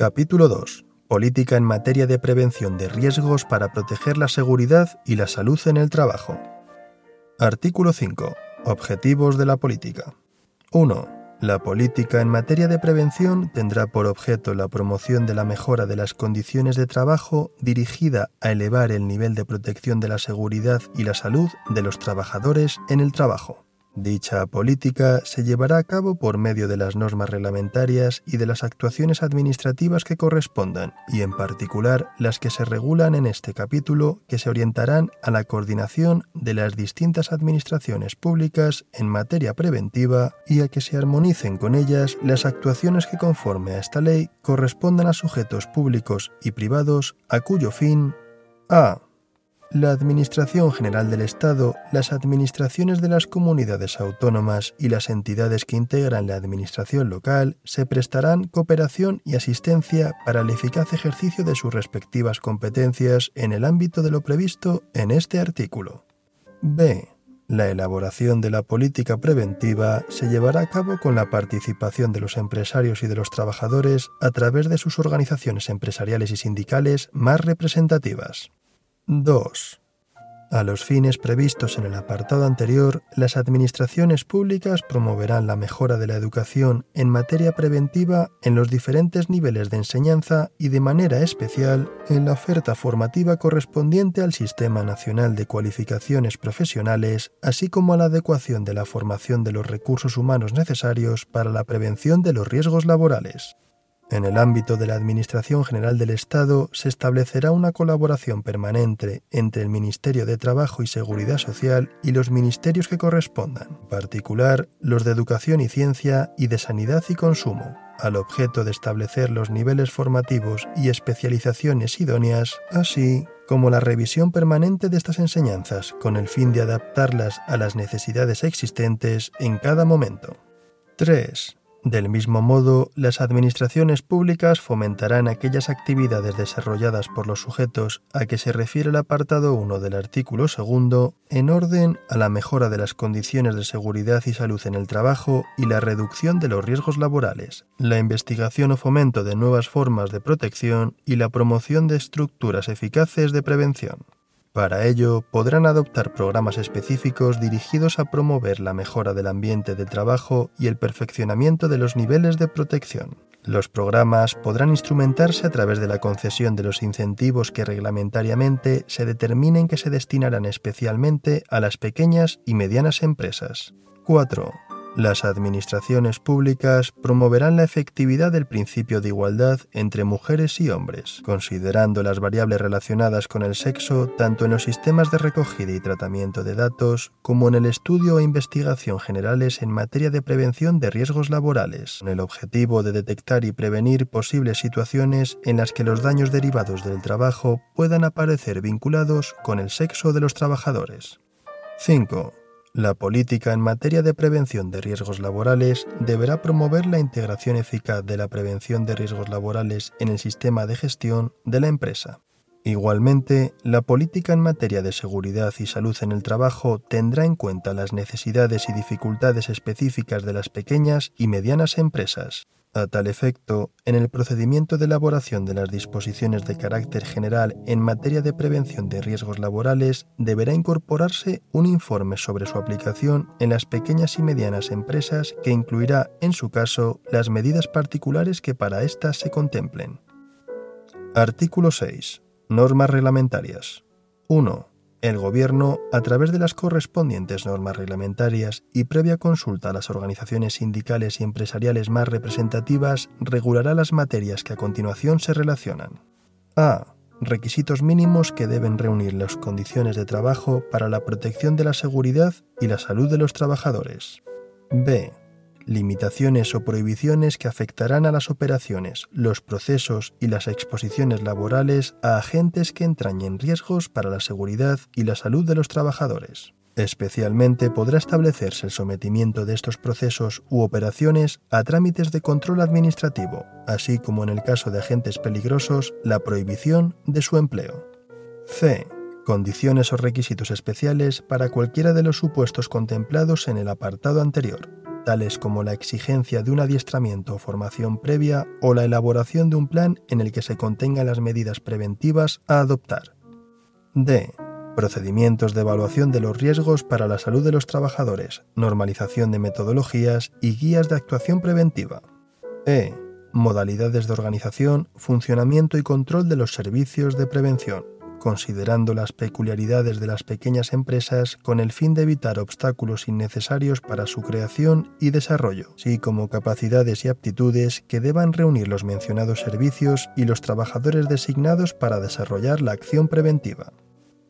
Capítulo 2. Política en materia de prevención de riesgos para proteger la seguridad y la salud en el trabajo. Artículo 5. Objetivos de la política. 1. La política en materia de prevención tendrá por objeto la promoción de la mejora de las condiciones de trabajo dirigida a elevar el nivel de protección de la seguridad y la salud de los trabajadores en el trabajo. Dicha política se llevará a cabo por medio de las normas reglamentarias y de las actuaciones administrativas que correspondan, y en particular las que se regulan en este capítulo, que se orientarán a la coordinación de las distintas administraciones públicas en materia preventiva y a que se armonicen con ellas las actuaciones que conforme a esta ley correspondan a sujetos públicos y privados a cuyo fin a la Administración General del Estado, las administraciones de las comunidades autónomas y las entidades que integran la Administración local se prestarán cooperación y asistencia para el eficaz ejercicio de sus respectivas competencias en el ámbito de lo previsto en este artículo. B. La elaboración de la política preventiva se llevará a cabo con la participación de los empresarios y de los trabajadores a través de sus organizaciones empresariales y sindicales más representativas. 2. A los fines previstos en el apartado anterior, las administraciones públicas promoverán la mejora de la educación en materia preventiva en los diferentes niveles de enseñanza y de manera especial en la oferta formativa correspondiente al Sistema Nacional de Cualificaciones Profesionales, así como a la adecuación de la formación de los recursos humanos necesarios para la prevención de los riesgos laborales. En el ámbito de la Administración General del Estado se establecerá una colaboración permanente entre el Ministerio de Trabajo y Seguridad Social y los ministerios que correspondan, en particular los de Educación y Ciencia y de Sanidad y Consumo, al objeto de establecer los niveles formativos y especializaciones idóneas, así como la revisión permanente de estas enseñanzas, con el fin de adaptarlas a las necesidades existentes en cada momento. 3. Del mismo modo, las administraciones públicas fomentarán aquellas actividades desarrolladas por los sujetos a que se refiere el apartado 1 del artículo 2 en orden a la mejora de las condiciones de seguridad y salud en el trabajo y la reducción de los riesgos laborales, la investigación o fomento de nuevas formas de protección y la promoción de estructuras eficaces de prevención. Para ello, podrán adoptar programas específicos dirigidos a promover la mejora del ambiente de trabajo y el perfeccionamiento de los niveles de protección. Los programas podrán instrumentarse a través de la concesión de los incentivos que reglamentariamente se determinen que se destinarán especialmente a las pequeñas y medianas empresas. 4. Las administraciones públicas promoverán la efectividad del principio de igualdad entre mujeres y hombres, considerando las variables relacionadas con el sexo tanto en los sistemas de recogida y tratamiento de datos como en el estudio e investigación generales en materia de prevención de riesgos laborales, con el objetivo de detectar y prevenir posibles situaciones en las que los daños derivados del trabajo puedan aparecer vinculados con el sexo de los trabajadores. 5. La política en materia de prevención de riesgos laborales deberá promover la integración eficaz de la prevención de riesgos laborales en el sistema de gestión de la empresa. Igualmente, la política en materia de seguridad y salud en el trabajo tendrá en cuenta las necesidades y dificultades específicas de las pequeñas y medianas empresas, a tal efecto, en el procedimiento de elaboración de las disposiciones de carácter general en materia de prevención de riesgos laborales, deberá incorporarse un informe sobre su aplicación en las pequeñas y medianas empresas que incluirá, en su caso, las medidas particulares que para éstas se contemplen. Artículo 6. Normas reglamentarias. 1 el Gobierno, a través de las correspondientes normas reglamentarias y previa consulta a las organizaciones sindicales y empresariales más representativas, regulará las materias que a continuación se relacionan. A. Requisitos mínimos que deben reunir las condiciones de trabajo para la protección de la seguridad y la salud de los trabajadores. B limitaciones o prohibiciones que afectarán a las operaciones, los procesos y las exposiciones laborales a agentes que entrañen riesgos para la seguridad y la salud de los trabajadores. Especialmente podrá establecerse el sometimiento de estos procesos u operaciones a trámites de control administrativo, así como en el caso de agentes peligrosos, la prohibición de su empleo. C. Condiciones o requisitos especiales para cualquiera de los supuestos contemplados en el apartado anterior tales como la exigencia de un adiestramiento o formación previa o la elaboración de un plan en el que se contengan las medidas preventivas a adoptar. D. Procedimientos de evaluación de los riesgos para la salud de los trabajadores, normalización de metodologías y guías de actuación preventiva. E. Modalidades de organización, funcionamiento y control de los servicios de prevención, considerando las peculiaridades de las pequeñas empresas con el fin de evitar obstáculos innecesarios para su creación y desarrollo, así como capacidades y aptitudes que deban reunir los mencionados servicios y los trabajadores designados para desarrollar la acción preventiva.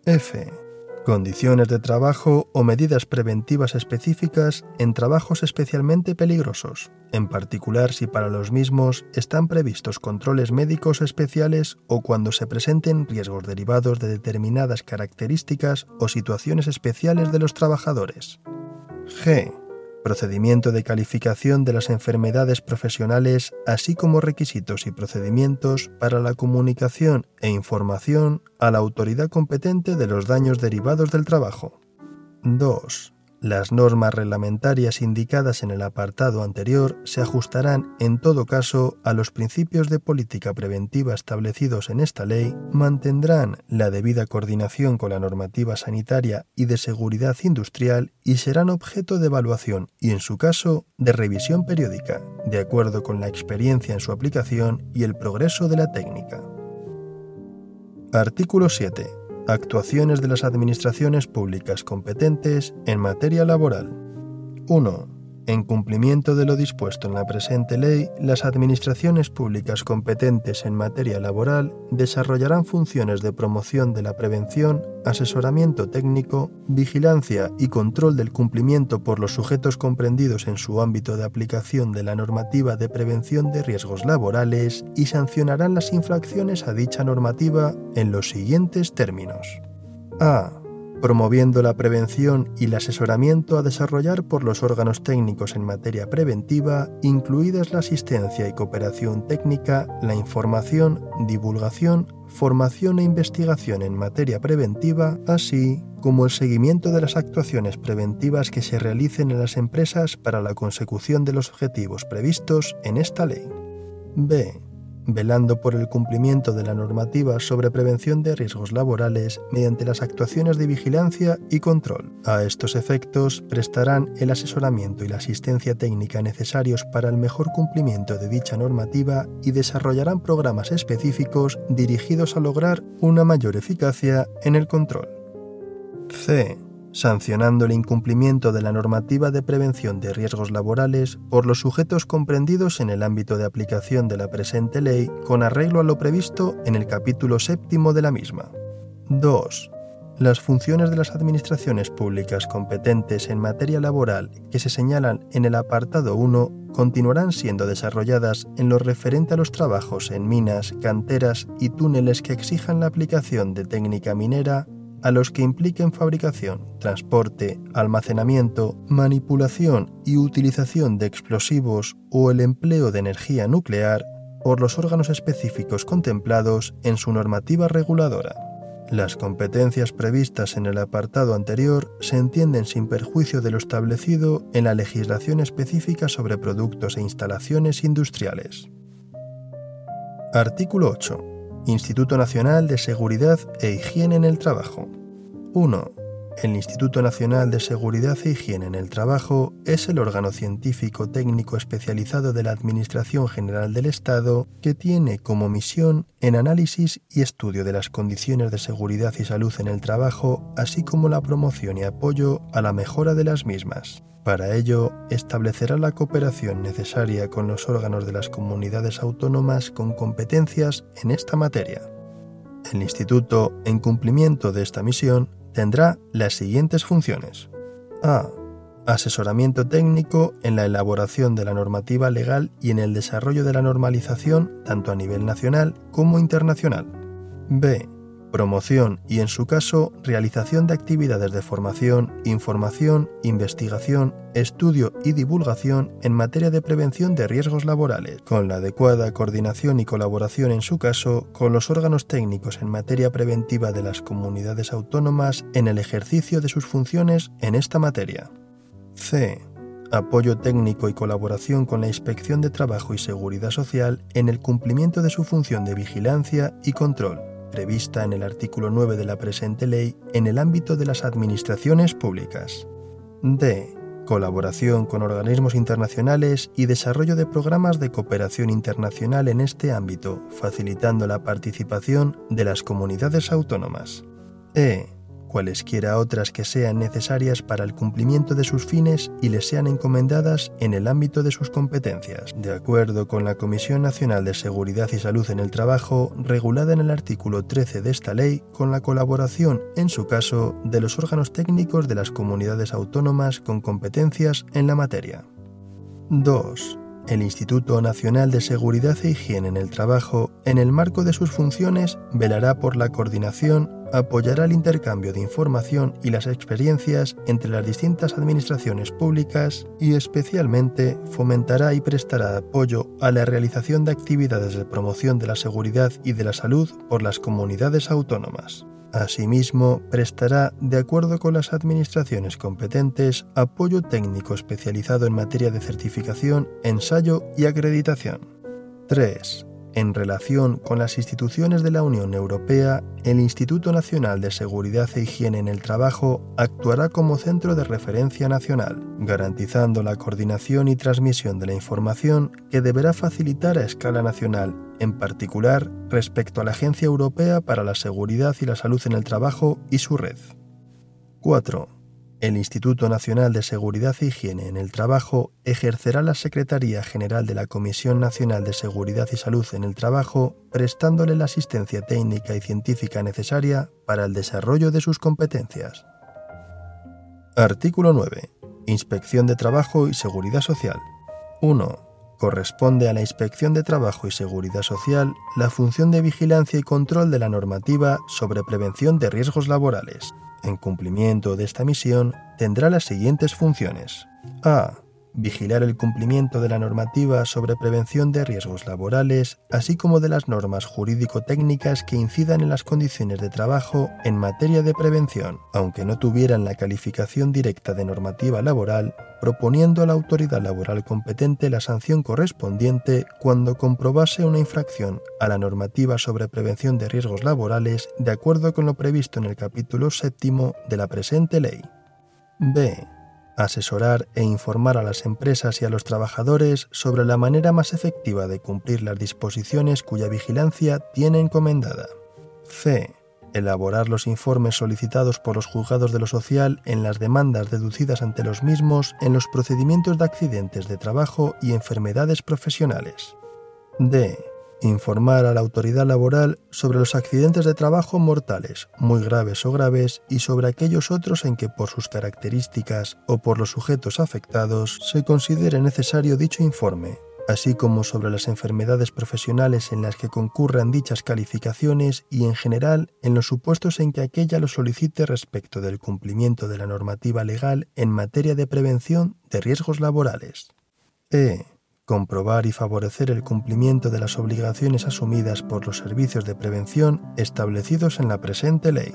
F condiciones de trabajo o medidas preventivas específicas en trabajos especialmente peligrosos, en particular si para los mismos están previstos controles médicos especiales o cuando se presenten riesgos derivados de determinadas características o situaciones especiales de los trabajadores. G procedimiento de calificación de las enfermedades profesionales, así como requisitos y procedimientos para la comunicación e información a la autoridad competente de los daños derivados del trabajo. 2. Las normas reglamentarias indicadas en el apartado anterior se ajustarán en todo caso a los principios de política preventiva establecidos en esta ley, mantendrán la debida coordinación con la normativa sanitaria y de seguridad industrial y serán objeto de evaluación y, en su caso, de revisión periódica, de acuerdo con la experiencia en su aplicación y el progreso de la técnica. Artículo 7 Actuaciones de las administraciones públicas competentes en materia laboral. 1. En cumplimiento de lo dispuesto en la presente ley, las administraciones públicas competentes en materia laboral desarrollarán funciones de promoción de la prevención, asesoramiento técnico, vigilancia y control del cumplimiento por los sujetos comprendidos en su ámbito de aplicación de la normativa de prevención de riesgos laborales y sancionarán las infracciones a dicha normativa en los siguientes términos. A promoviendo la prevención y el asesoramiento a desarrollar por los órganos técnicos en materia preventiva, incluidas la asistencia y cooperación técnica, la información, divulgación, formación e investigación en materia preventiva, así como el seguimiento de las actuaciones preventivas que se realicen en las empresas para la consecución de los objetivos previstos en esta ley. B velando por el cumplimiento de la normativa sobre prevención de riesgos laborales mediante las actuaciones de vigilancia y control. A estos efectos prestarán el asesoramiento y la asistencia técnica necesarios para el mejor cumplimiento de dicha normativa y desarrollarán programas específicos dirigidos a lograr una mayor eficacia en el control. C sancionando el incumplimiento de la normativa de prevención de riesgos laborales por los sujetos comprendidos en el ámbito de aplicación de la presente ley con arreglo a lo previsto en el capítulo séptimo de la misma. 2. Las funciones de las administraciones públicas competentes en materia laboral que se señalan en el apartado 1 continuarán siendo desarrolladas en lo referente a los trabajos en minas, canteras y túneles que exijan la aplicación de técnica minera a los que impliquen fabricación, transporte, almacenamiento, manipulación y utilización de explosivos o el empleo de energía nuclear por los órganos específicos contemplados en su normativa reguladora. Las competencias previstas en el apartado anterior se entienden sin perjuicio de lo establecido en la legislación específica sobre productos e instalaciones industriales. Artículo 8. Instituto Nacional de Seguridad e Higiene en el Trabajo. 1. El Instituto Nacional de Seguridad e Higiene en el Trabajo es el órgano científico técnico especializado de la Administración General del Estado que tiene como misión el análisis y estudio de las condiciones de seguridad y salud en el trabajo, así como la promoción y apoyo a la mejora de las mismas. Para ello, establecerá la cooperación necesaria con los órganos de las comunidades autónomas con competencias en esta materia. El Instituto, en cumplimiento de esta misión, tendrá las siguientes funciones. A. Asesoramiento técnico en la elaboración de la normativa legal y en el desarrollo de la normalización tanto a nivel nacional como internacional. B promoción y, en su caso, realización de actividades de formación, información, investigación, estudio y divulgación en materia de prevención de riesgos laborales, con la adecuada coordinación y colaboración, en su caso, con los órganos técnicos en materia preventiva de las comunidades autónomas en el ejercicio de sus funciones en esta materia. C. Apoyo técnico y colaboración con la Inspección de Trabajo y Seguridad Social en el cumplimiento de su función de vigilancia y control, prevista en el artículo 9 de la presente ley en el ámbito de las administraciones públicas. D. Colaboración con organismos internacionales y desarrollo de programas de cooperación internacional en este ámbito, facilitando la participación de las comunidades autónomas. E cualesquiera otras que sean necesarias para el cumplimiento de sus fines y les sean encomendadas en el ámbito de sus competencias, de acuerdo con la Comisión Nacional de Seguridad y Salud en el Trabajo, regulada en el artículo 13 de esta ley, con la colaboración, en su caso, de los órganos técnicos de las comunidades autónomas con competencias en la materia. 2. El Instituto Nacional de Seguridad e Higiene en el Trabajo, en el marco de sus funciones, velará por la coordinación, apoyará el intercambio de información y las experiencias entre las distintas administraciones públicas y especialmente fomentará y prestará apoyo a la realización de actividades de promoción de la seguridad y de la salud por las comunidades autónomas. Asimismo, prestará, de acuerdo con las administraciones competentes, apoyo técnico especializado en materia de certificación, ensayo y acreditación. 3. En relación con las instituciones de la Unión Europea, el Instituto Nacional de Seguridad e Higiene en el Trabajo actuará como centro de referencia nacional, garantizando la coordinación y transmisión de la información que deberá facilitar a escala nacional, en particular respecto a la Agencia Europea para la Seguridad y la Salud en el Trabajo y su red. 4 el Instituto Nacional de Seguridad e Higiene en el Trabajo ejercerá la Secretaría General de la Comisión Nacional de Seguridad y Salud en el Trabajo, prestándole la asistencia técnica y científica necesaria para el desarrollo de sus competencias. Artículo 9. Inspección de Trabajo y Seguridad Social. 1 corresponde a la Inspección de Trabajo y Seguridad Social la función de vigilancia y control de la normativa sobre prevención de riesgos laborales. En cumplimiento de esta misión, tendrá las siguientes funciones. A. Vigilar el cumplimiento de la normativa sobre prevención de riesgos laborales, así como de las normas jurídico-técnicas que incidan en las condiciones de trabajo en materia de prevención, aunque no tuvieran la calificación directa de normativa laboral, proponiendo a la autoridad laboral competente la sanción correspondiente cuando comprobase una infracción a la normativa sobre prevención de riesgos laborales de acuerdo con lo previsto en el capítulo séptimo de la presente ley. B. Asesorar e informar a las empresas y a los trabajadores sobre la manera más efectiva de cumplir las disposiciones cuya vigilancia tiene encomendada. C elaborar los informes solicitados por los juzgados de lo social en las demandas deducidas ante los mismos en los procedimientos de accidentes de trabajo y enfermedades profesionales. D. Informar a la autoridad laboral sobre los accidentes de trabajo mortales, muy graves o graves, y sobre aquellos otros en que por sus características o por los sujetos afectados se considere necesario dicho informe, así como sobre las enfermedades profesionales en las que concurran dichas calificaciones y en general en los supuestos en que aquella lo solicite respecto del cumplimiento de la normativa legal en materia de prevención de riesgos laborales. E. Comprobar y favorecer el cumplimiento de las obligaciones asumidas por los servicios de prevención establecidos en la presente ley.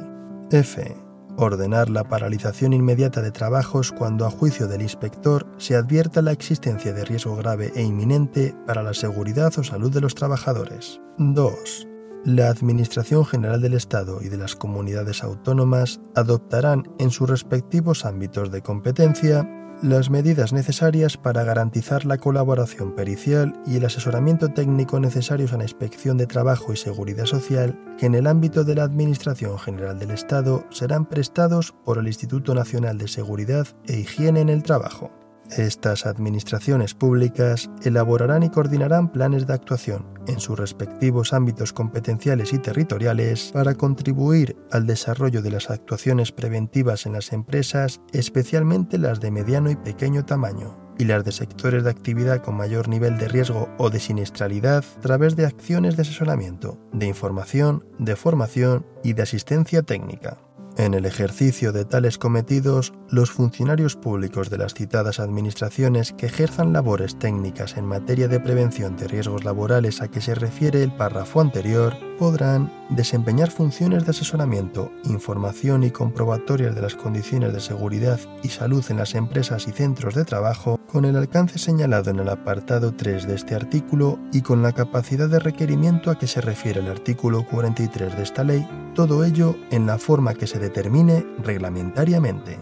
F ordenar la paralización inmediata de trabajos cuando a juicio del inspector se advierta la existencia de riesgo grave e inminente para la seguridad o salud de los trabajadores. 2. La Administración General del Estado y de las comunidades autónomas adoptarán en sus respectivos ámbitos de competencia las medidas necesarias para garantizar la colaboración pericial y el asesoramiento técnico necesarios a la inspección de trabajo y seguridad social que en el ámbito de la Administración General del Estado serán prestados por el Instituto Nacional de Seguridad e Higiene en el Trabajo. Estas administraciones públicas elaborarán y coordinarán planes de actuación en sus respectivos ámbitos competenciales y territoriales para contribuir al desarrollo de las actuaciones preventivas en las empresas, especialmente las de mediano y pequeño tamaño, y las de sectores de actividad con mayor nivel de riesgo o de siniestralidad a través de acciones de asesoramiento, de información, de formación y de asistencia técnica. En el ejercicio de tales cometidos, los funcionarios públicos de las citadas administraciones que ejerzan labores técnicas en materia de prevención de riesgos laborales a que se refiere el párrafo anterior podrán desempeñar funciones de asesoramiento, información y comprobatorias de las condiciones de seguridad y salud en las empresas y centros de trabajo con el alcance señalado en el apartado 3 de este artículo y con la capacidad de requerimiento a que se refiere el artículo 43 de esta ley, todo ello en la forma que se determine reglamentariamente.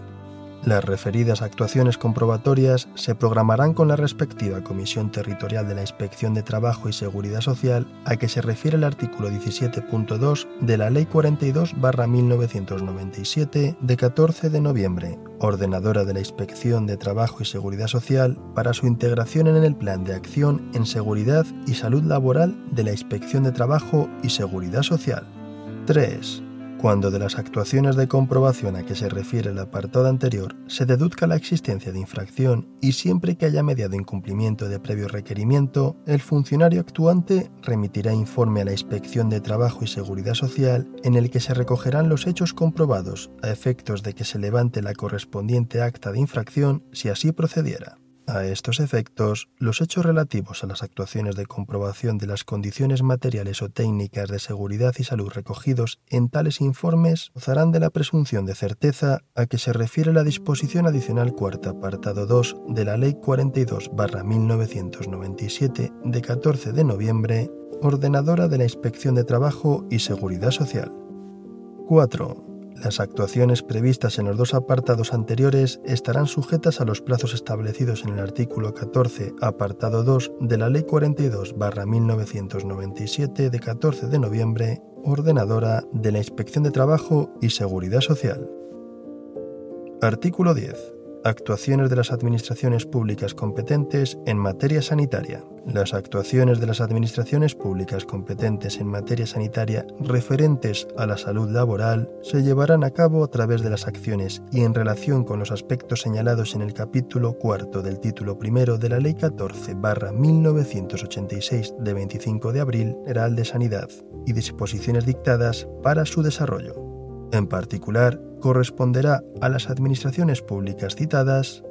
Las referidas actuaciones comprobatorias se programarán con la respectiva Comisión Territorial de la Inspección de Trabajo y Seguridad Social a que se refiere el artículo 17.2 de la Ley 42-1997 de 14 de noviembre, ordenadora de la Inspección de Trabajo y Seguridad Social para su integración en el Plan de Acción en Seguridad y Salud Laboral de la Inspección de Trabajo y Seguridad Social. 3 cuando de las actuaciones de comprobación a que se refiere el apartado anterior se deduzca la existencia de infracción y siempre que haya mediado incumplimiento de previo requerimiento, el funcionario actuante remitirá informe a la Inspección de Trabajo y Seguridad Social en el que se recogerán los hechos comprobados a efectos de que se levante la correspondiente acta de infracción si así procediera. A estos efectos, los hechos relativos a las actuaciones de comprobación de las condiciones materiales o técnicas de seguridad y salud recogidos en tales informes gozarán de la presunción de certeza a que se refiere la disposición adicional cuarta, apartado 2 de la Ley 42-1997 de 14 de noviembre, ordenadora de la Inspección de Trabajo y Seguridad Social. 4. Las actuaciones previstas en los dos apartados anteriores estarán sujetas a los plazos establecidos en el artículo 14, apartado 2 de la Ley 42-1997 de 14 de noviembre, ordenadora de la Inspección de Trabajo y Seguridad Social. Artículo 10 actuaciones de las administraciones públicas competentes en materia sanitaria. Las actuaciones de las administraciones públicas competentes en materia sanitaria referentes a la salud laboral se llevarán a cabo a través de las acciones y en relación con los aspectos señalados en el capítulo cuarto del título primero de la Ley 14-1986 de 25 de abril General de Sanidad y disposiciones dictadas para su desarrollo. En particular, corresponderá a las administraciones públicas citadas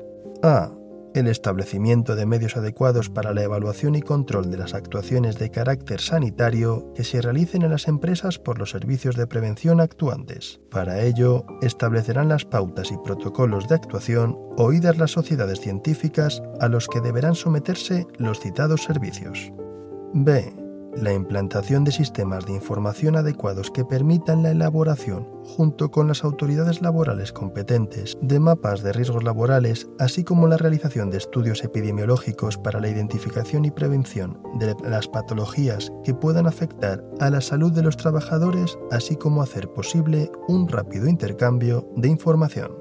a el establecimiento de medios adecuados para la evaluación y control de las actuaciones de carácter sanitario que se realicen en las empresas por los servicios de prevención actuantes. Para ello, establecerán las pautas y protocolos de actuación oídas las sociedades científicas a los que deberán someterse los citados servicios. B la implantación de sistemas de información adecuados que permitan la elaboración, junto con las autoridades laborales competentes, de mapas de riesgos laborales, así como la realización de estudios epidemiológicos para la identificación y prevención de las patologías que puedan afectar a la salud de los trabajadores, así como hacer posible un rápido intercambio de información.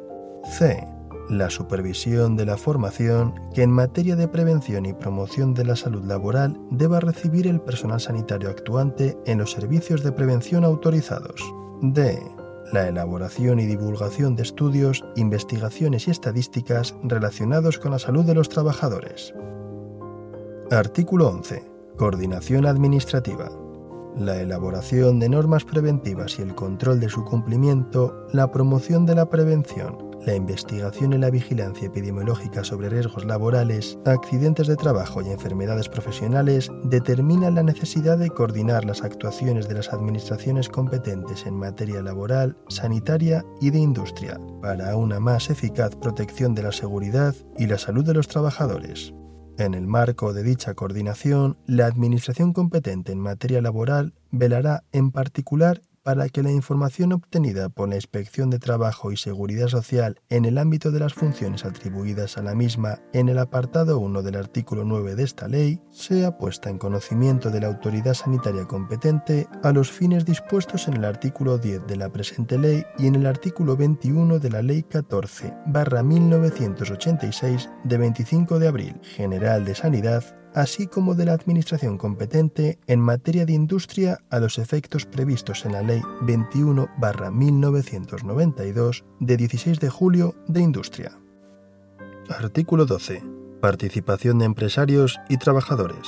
C la supervisión de la formación que en materia de prevención y promoción de la salud laboral deba recibir el personal sanitario actuante en los servicios de prevención autorizados. D. La elaboración y divulgación de estudios, investigaciones y estadísticas relacionados con la salud de los trabajadores. Artículo 11. Coordinación administrativa. La elaboración de normas preventivas y el control de su cumplimiento, la promoción de la prevención, la investigación y la vigilancia epidemiológica sobre riesgos laborales, accidentes de trabajo y enfermedades profesionales determinan la necesidad de coordinar las actuaciones de las administraciones competentes en materia laboral, sanitaria y de industria para una más eficaz protección de la seguridad y la salud de los trabajadores. En el marco de dicha coordinación, la Administración competente en materia laboral velará en particular para que la información obtenida por la Inspección de Trabajo y Seguridad Social en el ámbito de las funciones atribuidas a la misma en el apartado 1 del artículo 9 de esta ley sea puesta en conocimiento de la autoridad sanitaria competente a los fines dispuestos en el artículo 10 de la presente ley y en el artículo 21 de la Ley 14 1986 de 25 de abril General de Sanidad así como de la Administración competente en materia de industria a los efectos previstos en la Ley 21-1992 de 16 de julio de Industria. Artículo 12. Participación de empresarios y trabajadores.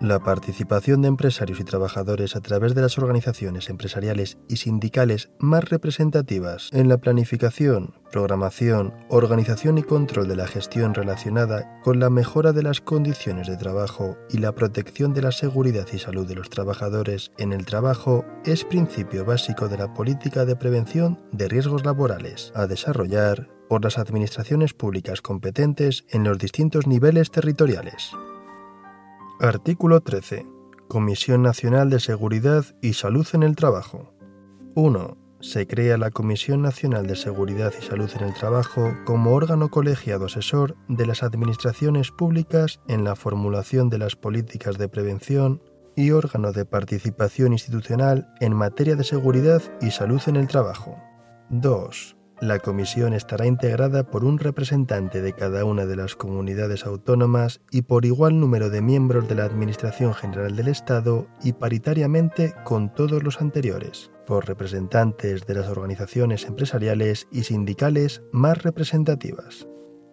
La participación de empresarios y trabajadores a través de las organizaciones empresariales y sindicales más representativas en la planificación, programación, organización y control de la gestión relacionada con la mejora de las condiciones de trabajo y la protección de la seguridad y salud de los trabajadores en el trabajo es principio básico de la política de prevención de riesgos laborales a desarrollar por las administraciones públicas competentes en los distintos niveles territoriales. Artículo 13. Comisión Nacional de Seguridad y Salud en el Trabajo. 1. Se crea la Comisión Nacional de Seguridad y Salud en el Trabajo como órgano colegiado asesor de las administraciones públicas en la formulación de las políticas de prevención y órgano de participación institucional en materia de seguridad y salud en el trabajo. 2. La comisión estará integrada por un representante de cada una de las comunidades autónomas y por igual número de miembros de la Administración General del Estado y paritariamente con todos los anteriores, por representantes de las organizaciones empresariales y sindicales más representativas.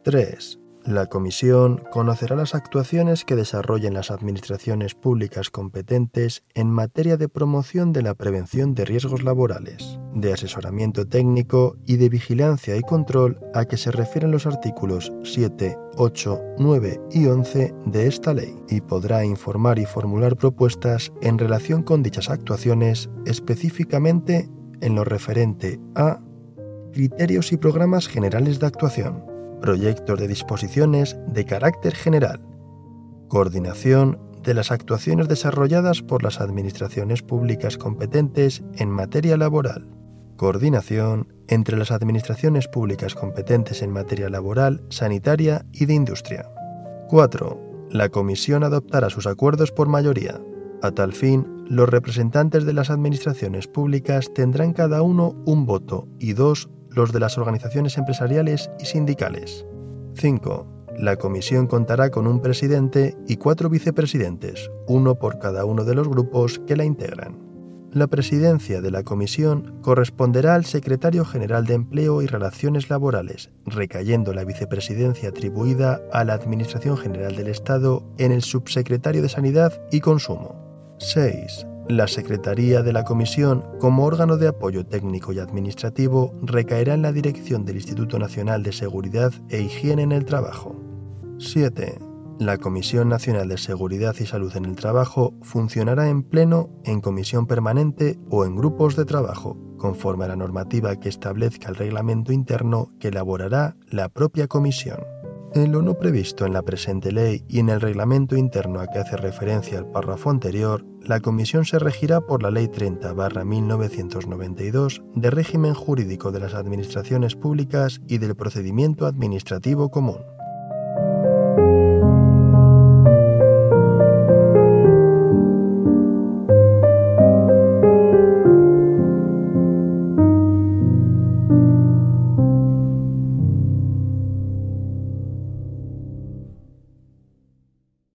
3. La Comisión conocerá las actuaciones que desarrollen las administraciones públicas competentes en materia de promoción de la prevención de riesgos laborales, de asesoramiento técnico y de vigilancia y control a que se refieren los artículos 7, 8, 9 y 11 de esta ley, y podrá informar y formular propuestas en relación con dichas actuaciones específicamente en lo referente a criterios y programas generales de actuación proyectos de disposiciones de carácter general, coordinación de las actuaciones desarrolladas por las administraciones públicas competentes en materia laboral, coordinación entre las administraciones públicas competentes en materia laboral, sanitaria y de industria. 4. La Comisión adoptará sus acuerdos por mayoría. A tal fin, los representantes de las administraciones públicas tendrán cada uno un voto y dos los de las organizaciones empresariales y sindicales. 5. La comisión contará con un presidente y cuatro vicepresidentes, uno por cada uno de los grupos que la integran. La presidencia de la comisión corresponderá al secretario general de Empleo y Relaciones Laborales, recayendo la vicepresidencia atribuida a la Administración General del Estado en el subsecretario de Sanidad y Consumo. 6. La Secretaría de la Comisión, como órgano de apoyo técnico y administrativo, recaerá en la dirección del Instituto Nacional de Seguridad e Higiene en el Trabajo. 7. La Comisión Nacional de Seguridad y Salud en el Trabajo funcionará en pleno, en comisión permanente o en grupos de trabajo, conforme a la normativa que establezca el reglamento interno que elaborará la propia comisión. En lo no previsto en la presente ley y en el reglamento interno a que hace referencia el párrafo anterior, la Comisión se regirá por la Ley 30-1992 de régimen jurídico de las administraciones públicas y del procedimiento administrativo común.